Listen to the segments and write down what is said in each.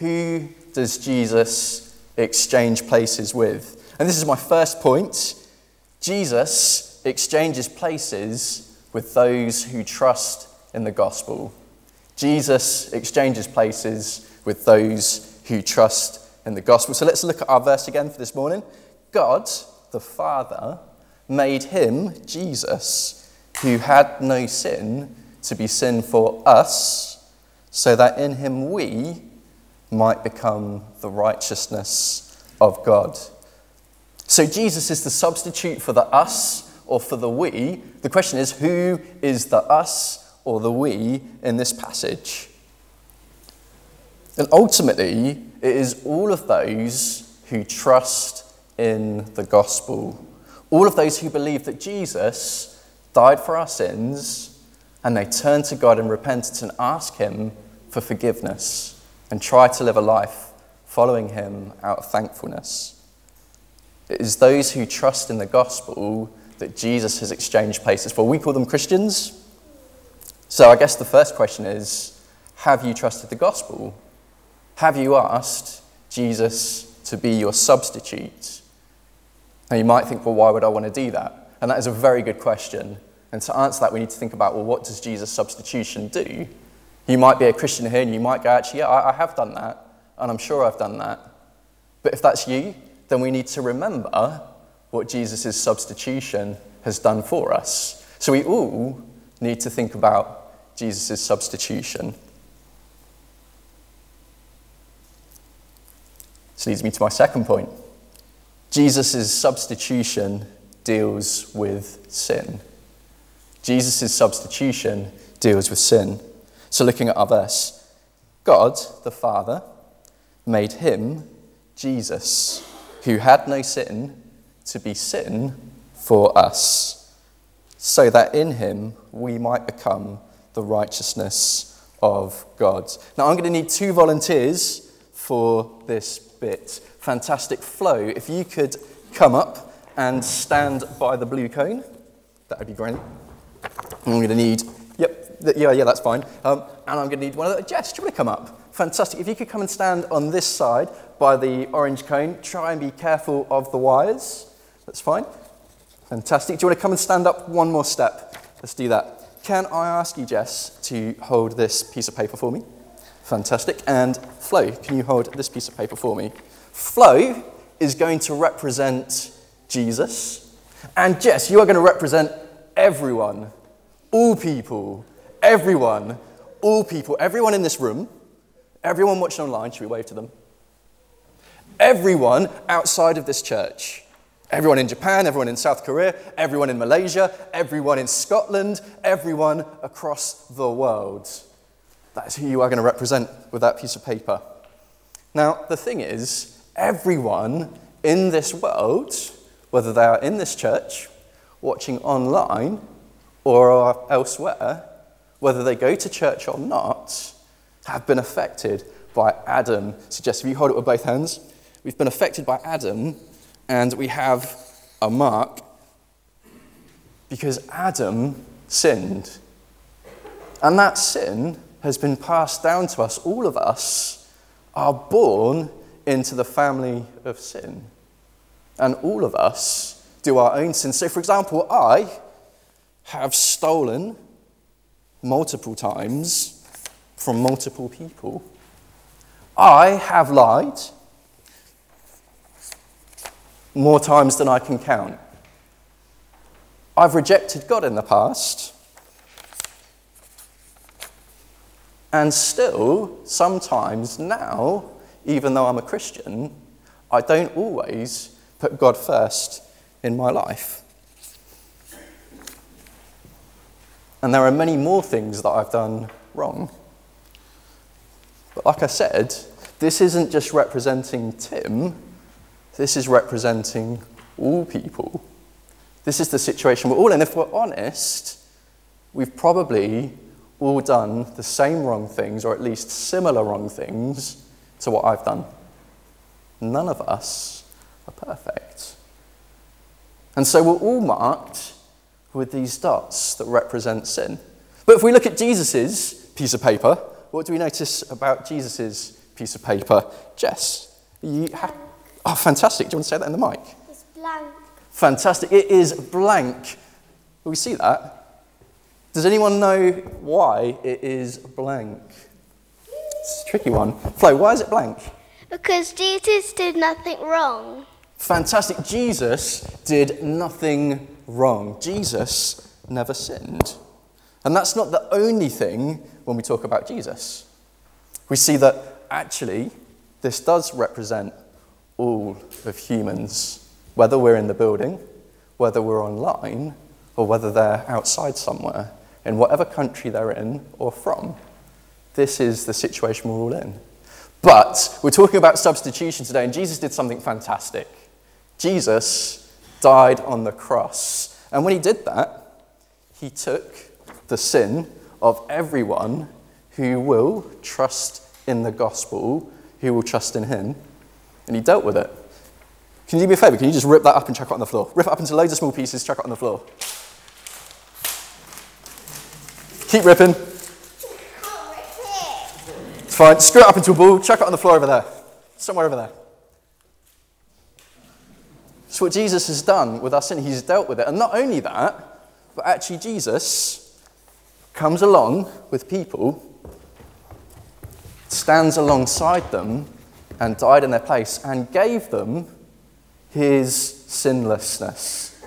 Who does Jesus exchange places with? And this is my first point. Jesus exchanges places with those who trust in the gospel. Jesus exchanges places with those who trust in the gospel. So let's look at our verse again for this morning. God, the Father, made him, Jesus, who had no sin, to be sin for us, so that in him we might become the righteousness of God. So Jesus is the substitute for the us or for the we. The question is who is the us or the we in this passage? And ultimately, it is all of those who trust in the gospel. All of those who believe that Jesus died for our sins and they turn to God in repentance and ask Him for forgiveness and try to live a life following Him out of thankfulness. It is those who trust in the gospel that Jesus has exchanged places for. We call them Christians. So I guess the first question is have you trusted the gospel? Have you asked Jesus to be your substitute? Now you might think, well, why would I want to do that? And that is a very good question. And to answer that, we need to think about, well, what does Jesus' substitution do? You might be a Christian here and you might go, actually, yeah, I, I have done that, and I'm sure I've done that. But if that's you, then we need to remember what Jesus' substitution has done for us. So we all need to think about Jesus' substitution. This leads me to my second point. Jesus' substitution deals with sin. Jesus' substitution deals with sin. So, looking at our verse, God, the Father, made him, Jesus, who had no sin, to be sin for us, so that in him we might become the righteousness of God. Now, I'm going to need two volunteers for this bit. Fantastic Flo. If you could come up and stand by the blue cone, that would be great. I'm going to need, yeah, yeah, that's fine. Um, and I'm going to need one of the, Jess, do you want to come up? Fantastic. If you could come and stand on this side by the orange cone, try and be careful of the wires. That's fine. Fantastic. Do you want to come and stand up one more step? Let's do that. Can I ask you, Jess, to hold this piece of paper for me? Fantastic. And Flo, can you hold this piece of paper for me? Flo is going to represent Jesus. And Jess, you are going to represent everyone, all people, everyone, all people, everyone in this room, everyone watching online. Should we wave to them? Everyone outside of this church. Everyone in Japan, everyone in South Korea, everyone in Malaysia, everyone in Scotland, everyone across the world. That is who you are going to represent with that piece of paper. Now, the thing is, everyone in this world, whether they are in this church, watching online, or elsewhere, whether they go to church or not, have been affected by Adam. Jess, if you hold it with both hands, we've been affected by Adam and we have a mark because Adam sinned. And that sin has been passed down to us. All of us are born into the family of sin. And all of us do our own sin. So, for example, I have stolen multiple times from multiple people. I have lied more times than I can count. I've rejected God in the past. And still, sometimes now, even though I'm a Christian, I don't always put God first in my life. And there are many more things that I've done wrong. But like I said, this isn't just representing Tim, this is representing all people. This is the situation we're all in. If we're honest, we've probably all done the same wrong things, or at least similar wrong things, to what I've done. None of us are perfect. And so we're all marked with these dots that represent sin. But if we look at Jesus' piece of paper, what do we notice about Jesus' piece of paper. Jess, you ha- oh, fantastic. Do you want to say that in the mic? It's blank. Fantastic. It is blank. We see that? Does anyone know why it is blank? It's a tricky one. Flo, why is it blank? Because Jesus did nothing wrong. Fantastic. Jesus did nothing wrong. Jesus never sinned. And that's not the only thing when we talk about Jesus. We see that actually this does represent all of humans, whether we're in the building, whether we're online, or whether they're outside somewhere, in whatever country they're in or from. This is the situation we're all in. But we're talking about substitution today, and Jesus did something fantastic. Jesus died on the cross. And when he did that, he took the sin of everyone who will trust in the gospel, who will trust in him, and he dealt with it. Can you do me a favour? Can you just rip that up and chuck it on the floor? Rip it up into loads of small pieces, chuck it on the floor. Keep ripping. It's fine. Screw it up into a ball, chuck it on the floor over there. Somewhere over there. It's what Jesus has done with our sin. He's dealt with it. And not only that, but actually, Jesus comes along with people, stands alongside them, and died in their place, and gave them his sinlessness.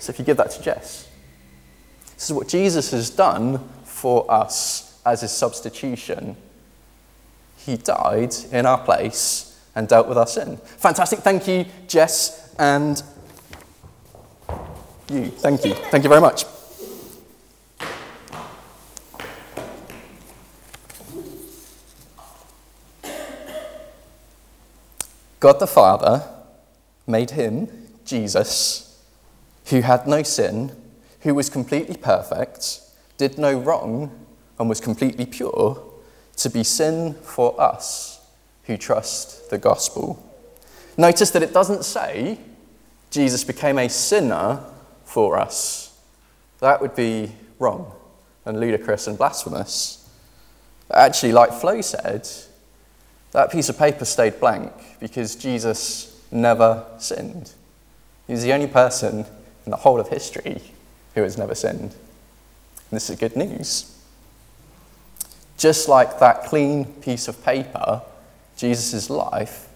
So if you give that to Jess, this is what Jesus has done for us as his substitution. He died in our place and dealt with our sin. Fantastic. Thank you, Jess, and you. Thank you. Thank you very much. God the Father made him, Jesus, who had no sin, who was completely perfect, did no wrong, and was completely pure, to be sin for us who trust the gospel. Notice that it doesn't say Jesus became a sinner for us. That would be wrong and ludicrous and blasphemous. But actually, like Flo said, that piece of paper stayed blank because Jesus never sinned. He's the only person in the whole of history who has never sinned. And this is good news. Just like that clean piece of paper, Jesus' life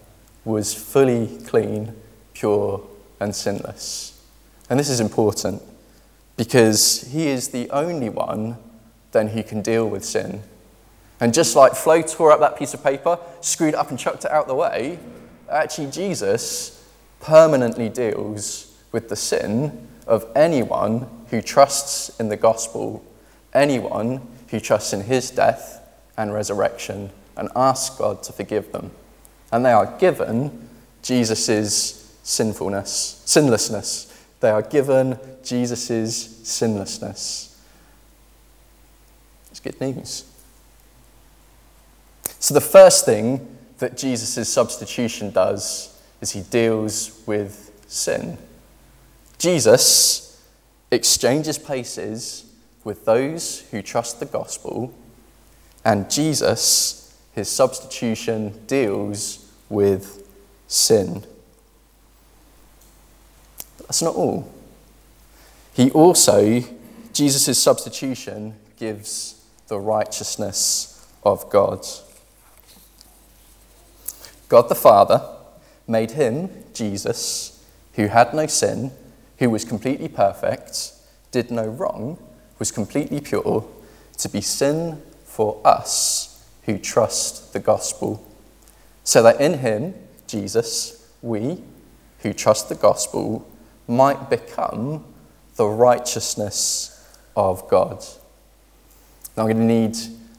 was fully clean, pure, and sinless. And this is important because he is the only one then who can deal with sin. And just like Flo tore up that piece of paper, screwed it up and chucked it out the way, actually Jesus permanently deals with the sin of anyone who trusts in the gospel, anyone who trusts in his death and resurrection and ask God to forgive them. And they are given Jesus' sinfulness, sinlessness. They are given Jesus' sinlessness. It's good news. So, the first thing that Jesus' substitution does is he deals with sin. Jesus exchanges places with those who trust the gospel, and Jesus, his substitution, deals with sin. But that's not all. He also, Jesus' substitution, gives the righteousness of God. God the Father made him, Jesus, who had no sin, who was completely perfect, did no wrong, was completely pure, to be sin for us who trust the gospel. So that in him, Jesus, we who trust the gospel might become the righteousness of God. Now I'm going to need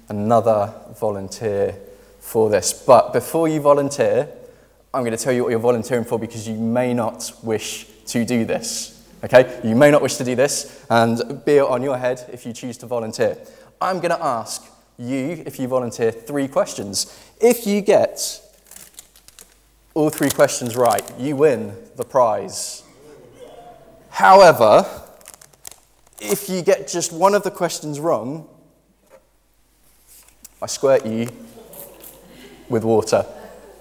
another volunteer for this. But before you volunteer, I'm going to tell you what you're volunteering for because you may not wish to do this. Okay? You may not wish to do this, and be it on your head if you choose to volunteer. I'm going to ask you, if you volunteer, three questions. If you get all three questions right, you win the prize. However, if you get just one of the questions wrong, I squirt you with water,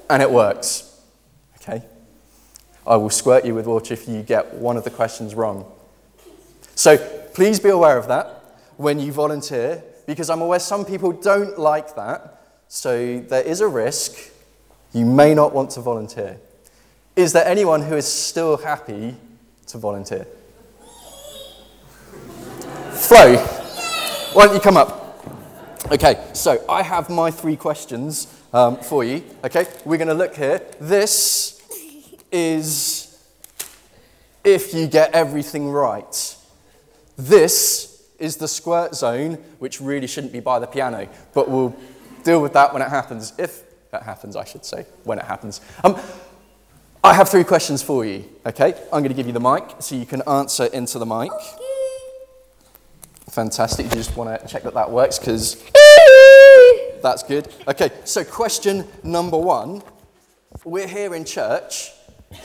and it works. Okay? I will squirt you with water if you get one of the questions wrong. So please be aware of that when you volunteer, because I'm aware some people don't like that. So there is a risk. You may not want to volunteer. Is there anyone who is still happy to volunteer? Flo, why don't you come up? Okay, so I have my three questions um, for you. Okay, we're going to look here. This is if you get everything right. This is the squirt zone, which really shouldn't be by the piano, but we'll deal with that when it happens. If that happens, I should say, when it happens. Um, I have three questions for you, okay? I'm going to give you the mic so you can answer into the mic. Fantastic. You just want to check that that works because that's good. Okay, so question number one. We're here in church.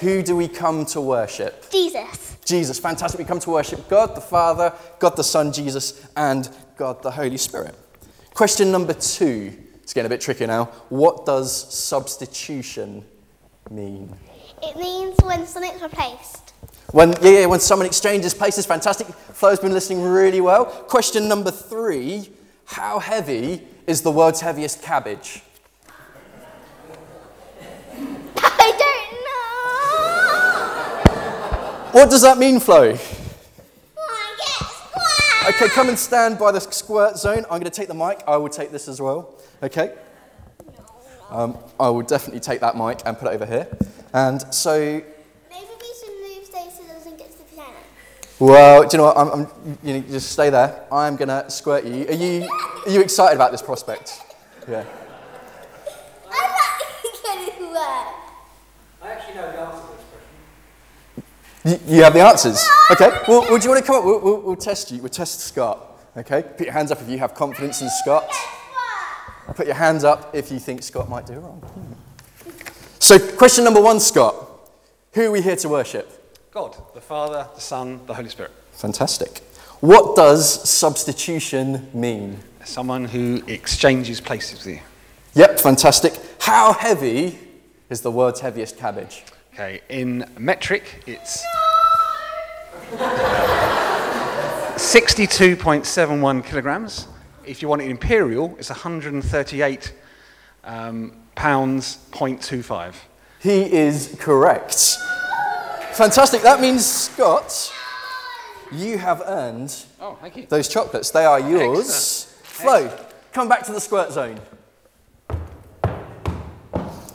Who do we come to worship? Jesus. Jesus. Fantastic. We come to worship God the Father, God the Son, Jesus, and God the Holy Spirit. Question number two. It's getting a bit tricky now. What does substitution mean? It means when something's replaced. When, yeah, yeah, when someone exchanges places, fantastic. Flo's been listening really well. Question number three How heavy is the world's heaviest cabbage? What does that mean, Flo? I get square. Okay, come and stand by the squirt zone. I'm going to take the mic. I will take this as well. Okay? Um, I will definitely take that mic and put it over here. And so, Maybe we should move Stacey so it doesn't get to the piano. well, do you know what? I'm, I'm, you know, just stay there. I'm going to squirt you. Are you, are you excited about this prospect? Yeah. I'm not getting wet. I actually know the answer to this question. You, you have the answers? Okay. Well, well, do you want to come up? We'll, we'll, we'll test you. We'll test Scott. Okay? Put your hands up if you have confidence in Scott. Put your hands up if you think Scott might do it wrong. So, question number one, Scott. Who are we here to worship? God, the Father, the Son, the Holy Spirit. Fantastic. What does substitution mean? Someone who exchanges places with you. Yep, fantastic. How heavy is the world's heaviest cabbage? Okay, in metric, it's 62.71 kilograms. If you want it in imperial, it's 138 um, pounds, 0.25. He is correct. Fantastic. That means, Scott, you have earned Oh, you. those chocolates. They are yours. Flo, come back to the squirt zone.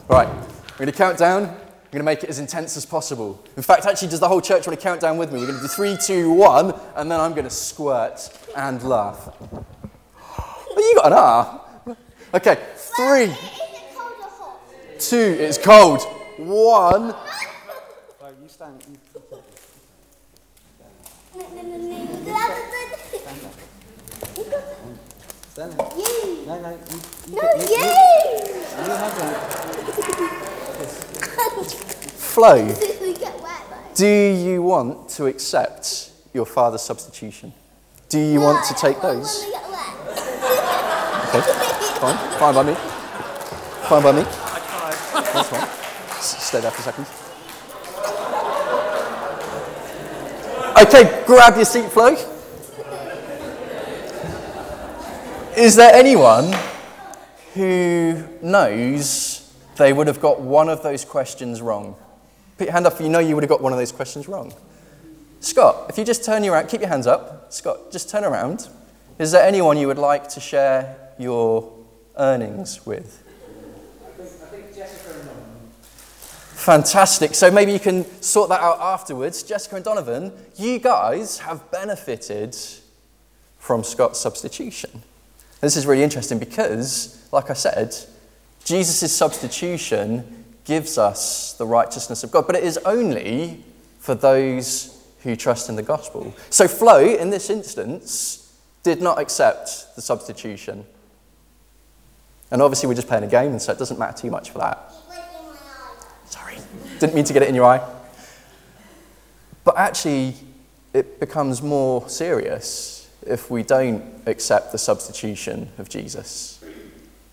Right, we're going to count down. We're going to make it as intense as possible. In fact, actually, does the whole church want to count down with me? We're going to do three, two, one, and then I'm going to squirt and laugh. Oh, you got an R. Okay, three, it cold two, it's cold. One, you stand. No, no, no, no. The other stand side. You. No, no, you, No, you. Flo, We though. do you want to accept your father's substitution? Do you want to take those? we get wet. Okay, fine, fine by me. Fine by me. That's fine. Stay there for a second. Okay, grab your seat, Flo. Is there anyone who knows they would have got one of those questions wrong? Put your hand up if you know you would have got one of those questions wrong. Scott, if you just turn you around, keep your hands up. Scott, just turn around. Is there anyone you would like to share your earnings with? Fantastic. So maybe you can sort that out afterwards. Jessica and Donovan, you guys have benefited from Scott's substitution. This is really interesting because, like I said, Jesus' substitution gives us the righteousness of God, but it is only for those who trust in the gospel. So, Flo, in this instance, did not accept the substitution. And obviously, we're just playing a game, and so it doesn't matter too much for that. Sorry, didn't mean to get it in your eye. But actually, it becomes more serious if we don't accept the substitution of Jesus.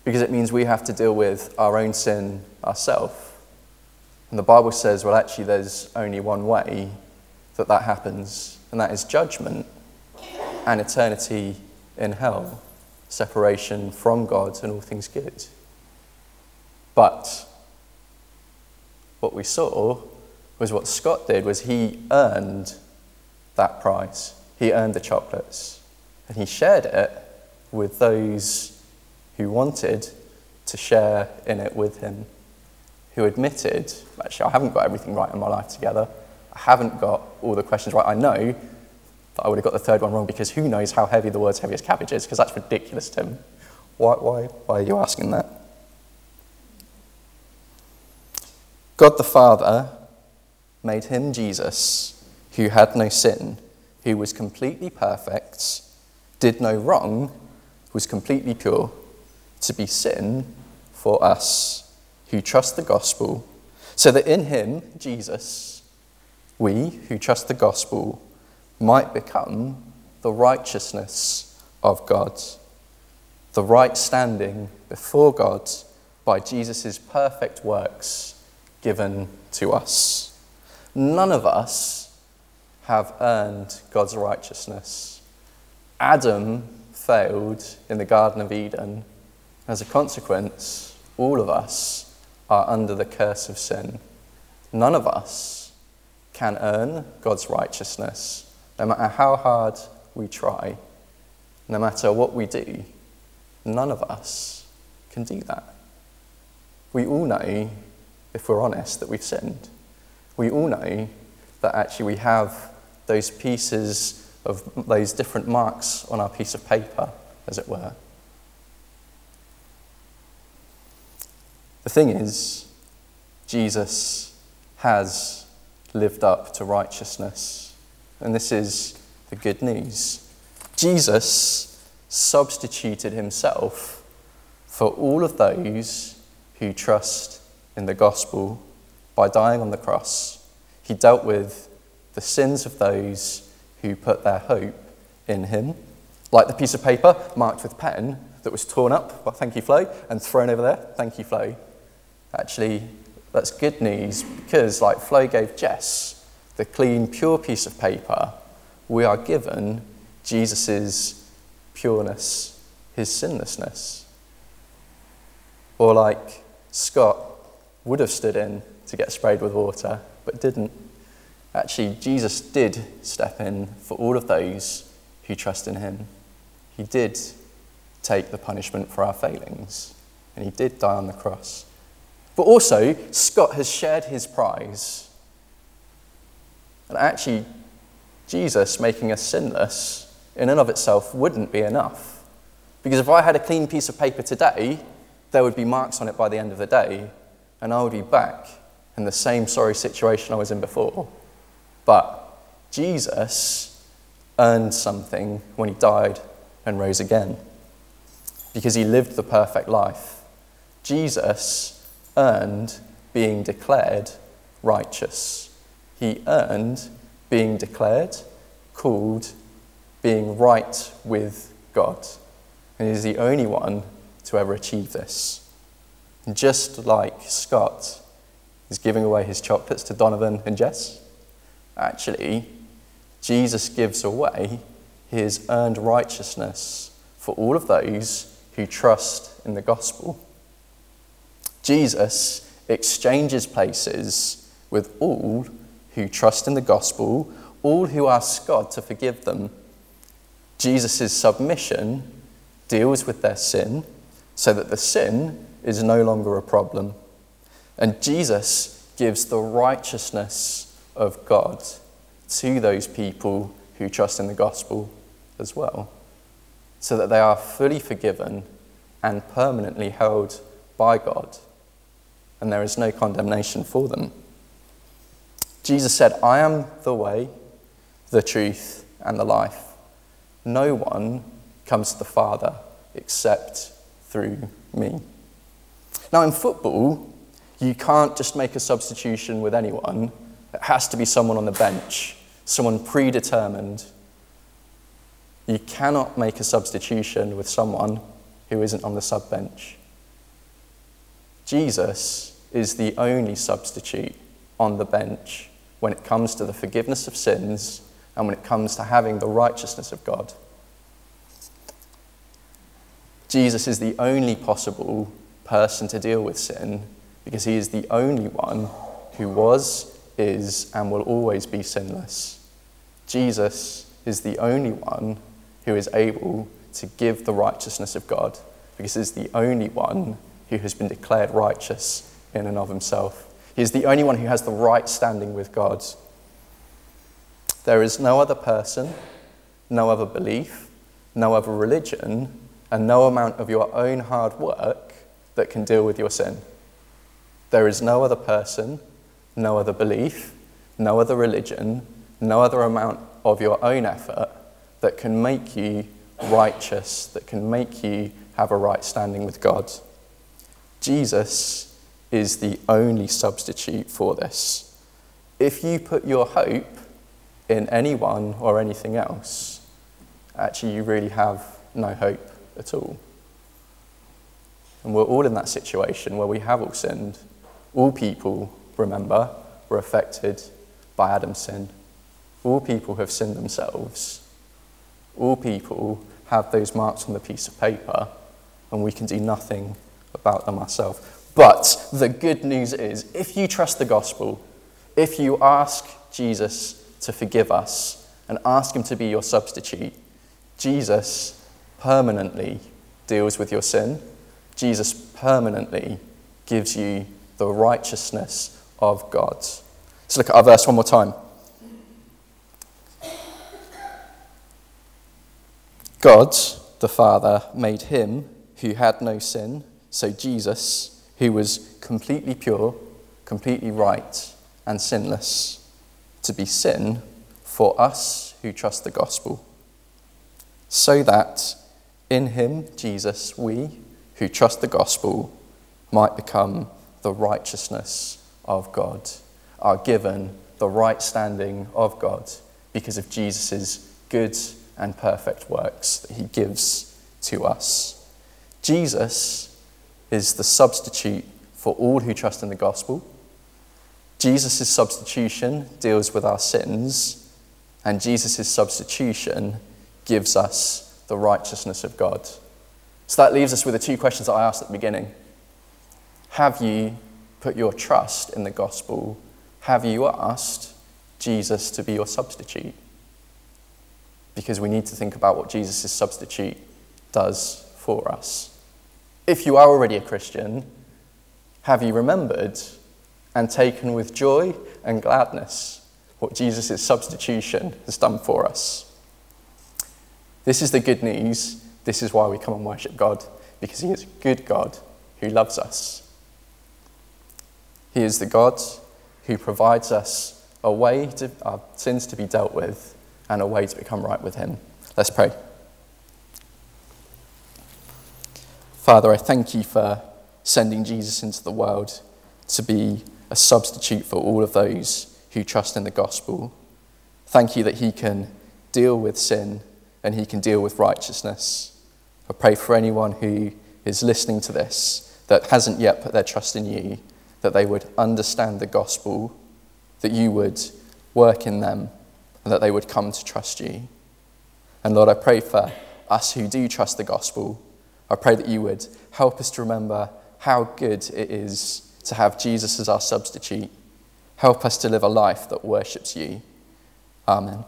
Because it means we have to deal with our own sin ourselves. And the Bible says, well, actually, there's only one way that that happens, and that is judgment and eternity in hell, separation from God and all things good. But what we saw was what Scott did was he earned that prize. He earned the chocolates and he shared it with those who wanted to share in it with him, who admitted, actually, I haven't got everything right in my life together. I haven't got all the questions right. I know that I would have got the third one wrong because who knows how heavy the words heavy as cabbage is, because that's ridiculous, Tim. Why, why, why are you asking that? God the Father made him Jesus, who had no sin, who was completely perfect, did no wrong, was completely pure, to be sin for us who trust the gospel, so that in him, Jesus, we who trust the gospel might become the righteousness of God, the right standing before God by Jesus' perfect works given to us. None of us have earned God's righteousness. Adam failed in the Garden of Eden. As a consequence, all of us are under the curse of sin. None of us can earn God's righteousness, no matter how hard we try, no matter what we do. None of us can do that. We all know, if we're honest, that we've sinned. We all know that actually we have those pieces of those different marks on our piece of paper, as it were. Thing is, Jesus has lived up to righteousness, and this is the good news. Jesus substituted himself for all of those who trust in the gospel by dying on the cross. He dealt with the sins of those who put their hope in him. Like the piece of paper marked with pen that was torn up by Thank You Flo and thrown over there. Thank you, Flo. Actually, that's good news because, like Flo gave Jess the clean, pure piece of paper, we are given Jesus' pureness, his sinlessness. Or like Scott would have stood in to get sprayed with water, but didn't. Actually, Jesus did step in for all of those who trust in him. He did take the punishment for our failings, and he did die on the cross. But also, Scott has shared his prize. And actually, Jesus making us sinless in and of itself wouldn't be enough. Because if I had a clean piece of paper today, there would be marks on it by the end of the day, and I would be back in the same sorry situation I was in before. But Jesus earned something when he died and rose again because he lived the perfect life. Jesus earned being declared righteous. He earned being declared, called, being right with God. And he is the only one to ever achieve this. And just like Scott is giving away his chocolates to Donovan and Jess, actually, Jesus gives away his earned righteousness for all of those who trust in the gospel. Jesus exchanges places with all who trust in the gospel, all who ask God to forgive them. Jesus' submission deals with their sin so that the sin is no longer a problem. And Jesus gives the righteousness of God to those people who trust in the gospel as well, so that they are fully forgiven and permanently held by God, and there is no condemnation for them. Jesus said, I am the way, the truth, and the life. No one comes to the Father except through me. Now, in football, you can't just make a substitution with anyone. It has to be someone on the bench, someone predetermined. You cannot make a substitution with someone who isn't on the sub bench. Jesus is the only substitute on the bench when it comes to the forgiveness of sins and when it comes to having the righteousness of God. Jesus is the only possible person to deal with sin because he is the only one who was, is, and will always be sinless. Jesus is the only one who is able to give the righteousness of God because he is the only one who has been declared righteous in and of himself. He is the only one who has the right standing with God. There is no other person, no other belief, no other religion, and no amount of your own hard work that can deal with your sin. There is no other person, no other belief, no other religion, no other amount of your own effort that can make you righteous, that can make you have a right standing with God. Jesus is the only substitute for this. If you put your hope in anyone or anything else, actually you really have no hope at all. And we're all in that situation where we have all sinned. All people, remember, were affected by Adam's sin. All people have sinned themselves. All people have those marks on the piece of paper, and we can do nothing about them ourselves. But the good news is if you trust the gospel, if you ask Jesus to forgive us and ask him to be your substitute, Jesus permanently deals with your sin. Jesus permanently gives you the righteousness of God. Let's look at our verse one more time. God, the Father, made him who had no sin, so Jesus, who was completely pure, completely right, and sinless, to be sin for us who trust the gospel, so that in him, Jesus, we who trust the gospel might become the righteousness of God, are given the right standing of God because of Jesus' good and perfect works that he gives to us. Jesus is the substitute for all who trust in the gospel. Jesus' substitution deals with our sins, and Jesus' substitution gives us the righteousness of God. So that leaves us with the two questions that I asked at the beginning. Have you put your trust in the gospel? Have you asked Jesus to be your substitute? Because we need to think about what Jesus' substitute does for us. If you are already a Christian, have you remembered and taken with joy and gladness what Jesus' substitution has done for us? This is the good news. This is why we come and worship God, because He is a good God who loves us. He is the God who provides us a way to our sins to be dealt with and a way to become right with Him. Let's pray. Father, I thank you for sending Jesus into the world to be a substitute for all of those who trust in the gospel. Thank you that He can deal with sin and he can deal with righteousness. I pray for anyone who is listening to this that hasn't yet put their trust in you, that they would understand the gospel, that you would work in them, and that they would come to trust you. And Lord, I pray for us who do trust the gospel. I pray that you would help us to remember how good it is to have Jesus as our substitute. Help us to live a life that worships you. Amen.